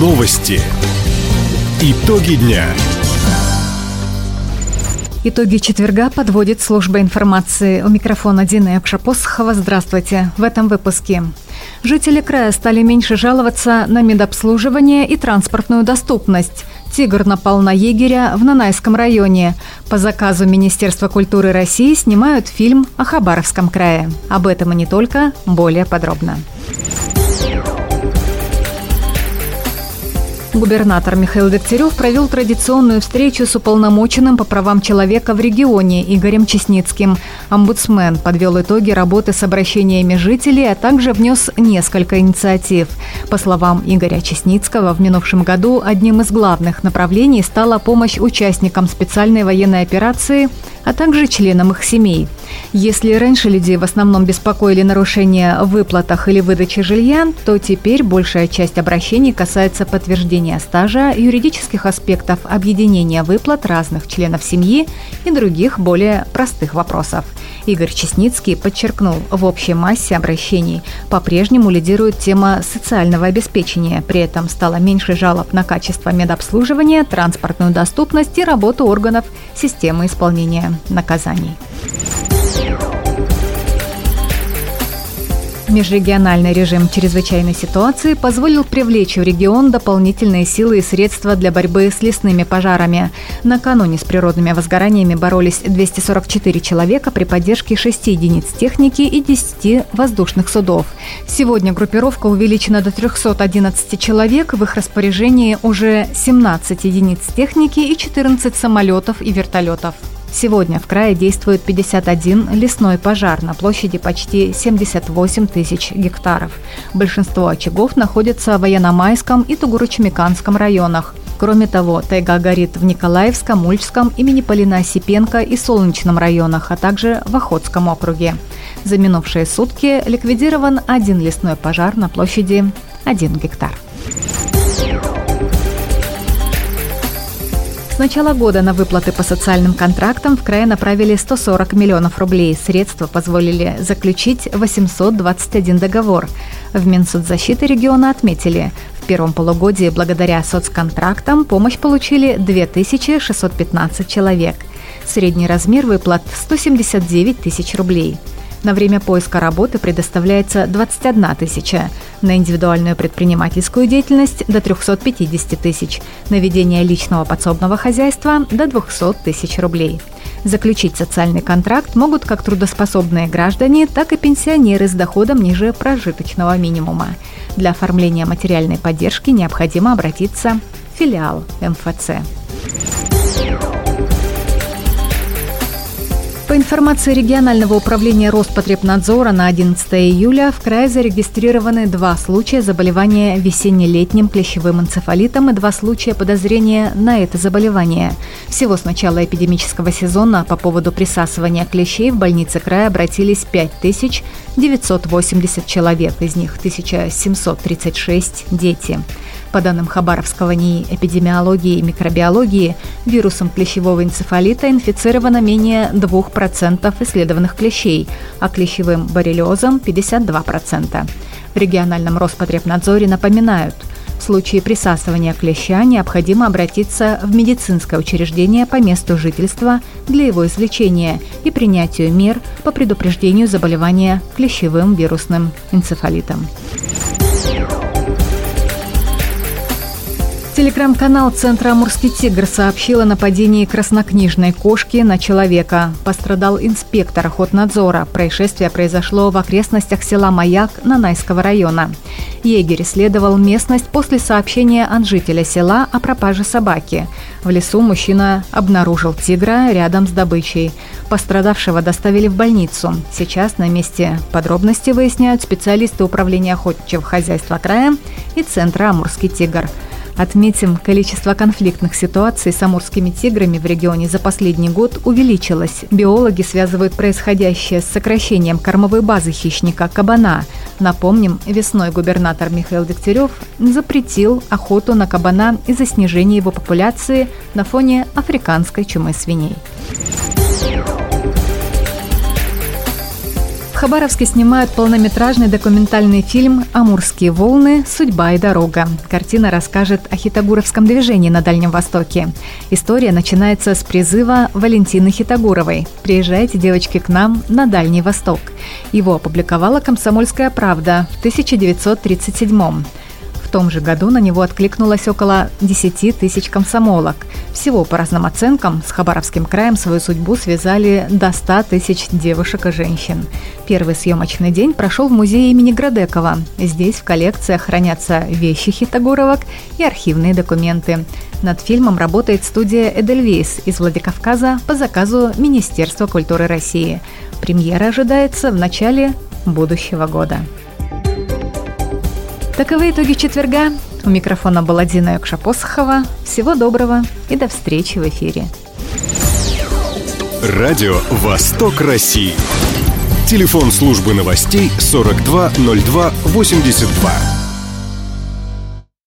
Новости. Итоги дня. Итоги четверга подводит служба информации. У микрофона Дина Якшапосхова. Здравствуйте. В этом выпуске. Жители края стали меньше жаловаться на медобслуживание и транспортную доступность. Тигр напал на егеря в Нанайском районе. По заказу Министерства культуры России снимают фильм о Хабаровском крае. Об этом и не только, более подробно. Губернатор Михаил Дегтярев провел традиционную встречу с уполномоченным по правам человека в регионе Игорем Чесницким. Омбудсмен подвел итоги работы с обращениями жителей, а также внес несколько инициатив. По словам Игоря Чесницкого, в минувшем году одним из главных направлений стала помощь участникам специальной военной операции а также членам их семей. Если раньше людей в основном беспокоили нарушения в выплатах или выдаче жилья, то теперь большая часть обращений касается подтверждения стажа, юридических аспектов объединения выплат разных членов семьи и других более простых вопросов. Игорь Чесницкий подчеркнул, в общей массе обращений по-прежнему лидирует тема социального обеспечения. При этом стало меньше жалоб на качество медобслуживания, транспортную доступность и работу органов системы исполнения наказаний. Межрегиональный режим чрезвычайной ситуации позволил привлечь в регион дополнительные силы и средства для борьбы с лесными пожарами. Накануне с природными возгораниями боролись 244 человека при поддержке 6 единиц техники и 10 воздушных судов. Сегодня группировка увеличена до 311 человек, в их распоряжении уже 17 единиц техники и 14 самолетов и вертолетов. Сегодня в крае действует 51 лесной пожар на площади почти 78 тысяч гектаров. Большинство очагов находятся в Военномайском и Тугурочмеканском районах. Кроме того, тайга горит в Николаевском, Ульчском, имени Полина Осипенко и Солнечном районах, а также в Охотском округе. За минувшие сутки ликвидирован один лесной пожар на площади 1 гектар. Начала года на выплаты по социальным контрактам в крае направили 140 миллионов рублей. Средства позволили заключить 821 договор. В Минсоцзащиты региона отметили, в первом полугодии благодаря соцконтрактам помощь получили 2615 человек. Средний размер выплат – 179 тысяч рублей – на время поиска работы предоставляется 21 тысяча, на индивидуальную предпринимательскую деятельность – до 350 тысяч, на ведение личного подсобного хозяйства – до 200 тысяч рублей. Заключить социальный контракт могут как трудоспособные граждане, так и пенсионеры с доходом ниже прожиточного минимума. Для оформления материальной поддержки необходимо обратиться в филиал МФЦ. Информации регионального управления Роспотребнадзора на 11 июля в крае зарегистрированы два случая заболевания весенне-летним клещевым энцефалитом и два случая подозрения на это заболевание. Всего с начала эпидемического сезона по поводу присасывания клещей в больнице края обратились 5980 человек, из них 1736 – дети. По данным Хабаровского НИИ эпидемиологии и микробиологии, вирусом клещевого энцефалита инфицировано менее 2% исследованных клещей, а клещевым боррелиозом – 52%. В региональном Роспотребнадзоре напоминают, в случае присасывания клеща необходимо обратиться в медицинское учреждение по месту жительства для его излечения и принятию мер по предупреждению заболевания клещевым вирусным энцефалитом. Телеграм-канал Центра «Амурский тигр» сообщил о нападении краснокнижной кошки на человека. Пострадал инспектор охотнадзора. Происшествие произошло в окрестностях села Маяк Нанайского района. Егерь исследовал местность после сообщения от жителя села о пропаже собаки. В лесу мужчина обнаружил тигра рядом с добычей. Пострадавшего доставили в больницу. Сейчас на месте подробности выясняют специалисты Управления охотничьего хозяйства края и Центра «Амурский тигр». Отметим, количество конфликтных ситуаций с амурскими тиграми в регионе за последний год увеличилось. Биологи связывают происходящее с сокращением кормовой базы хищника кабана. Напомним, весной губернатор Михаил Дегтярев запретил охоту на кабана из-за снижения его популяции на фоне африканской чумы свиней. Хабаровске снимают полнометражный документальный фильм «Амурские волны. Судьба и дорога». Картина расскажет о хитогуровском движении на Дальнем Востоке. История начинается с призыва Валентины Хитогуровой «Приезжайте, девочки, к нам на Дальний Восток». Его опубликовала «Комсомольская правда» в 1937 -м. В том же году на него откликнулось около 10 тысяч комсомолок. Всего, по разным оценкам, с Хабаровским краем свою судьбу связали до 100 тысяч девушек и женщин. Первый съемочный день прошел в музее имени Градекова. Здесь в коллекциях хранятся вещи хитогоровок и архивные документы. Над фильмом работает студия «Эдельвейс» из Владикавказа по заказу Министерства культуры России. Премьера ожидается в начале будущего года. Таковы итоги четверга. У микрофона была Дина Юкша-Посохова. Всего доброго и до встречи в эфире. Радио «Восток России». Телефон службы новостей 420282.